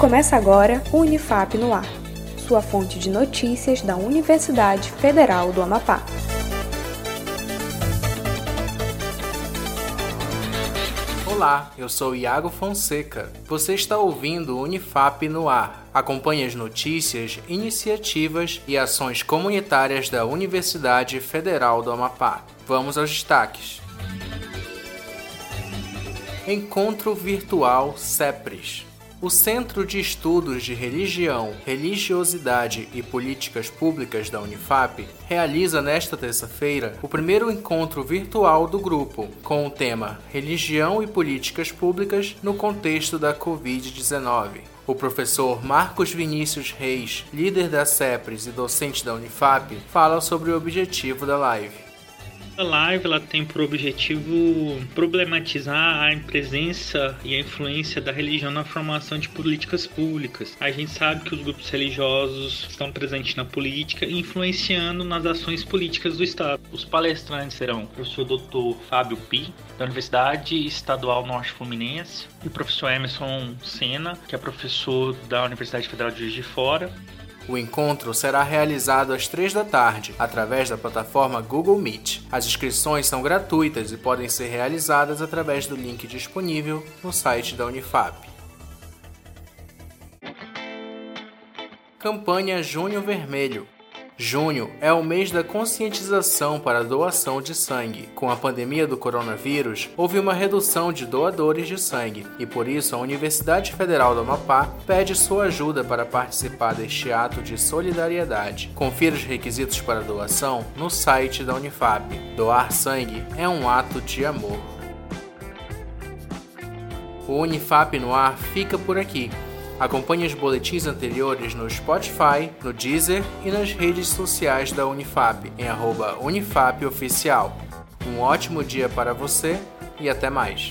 Começa agora o Unifap no Ar, sua fonte de notícias da Universidade Federal do Amapá. Olá, eu sou Iago Fonseca. Você está ouvindo o Unifap no ar. Acompanhe as notícias, iniciativas e ações comunitárias da Universidade Federal do Amapá. Vamos aos destaques. Encontro Virtual CEPRES. O Centro de Estudos de Religião, Religiosidade e Políticas Públicas da Unifap realiza nesta terça-feira o primeiro encontro virtual do grupo, com o tema Religião e Políticas Públicas no contexto da Covid-19. O professor Marcos Vinícius Reis, líder da CEPRES e docente da Unifap, fala sobre o objetivo da live. A live ela tem por objetivo problematizar a presença e a influência da religião na formação de políticas públicas. A gente sabe que os grupos religiosos estão presentes na política e influenciando nas ações políticas do Estado. Os palestrantes serão o professor Dr. Fábio Pi, da Universidade Estadual Norte Fluminense, e o professor Emerson Sena, que é professor da Universidade Federal de Juiz de Fora, o encontro será realizado às 3 da tarde, através da plataforma Google Meet. As inscrições são gratuitas e podem ser realizadas através do link disponível no site da Unifap. Campanha Junho Vermelho Junho é o mês da conscientização para a doação de sangue. Com a pandemia do coronavírus, houve uma redução de doadores de sangue e por isso a Universidade Federal do Amapá pede sua ajuda para participar deste ato de solidariedade. Confira os requisitos para doação no site da Unifap. Doar sangue é um ato de amor. O Unifap no ar fica por aqui. Acompanhe os boletins anteriores no Spotify, no Deezer e nas redes sociais da Unifap, em arroba UnifapOficial. Um ótimo dia para você e até mais!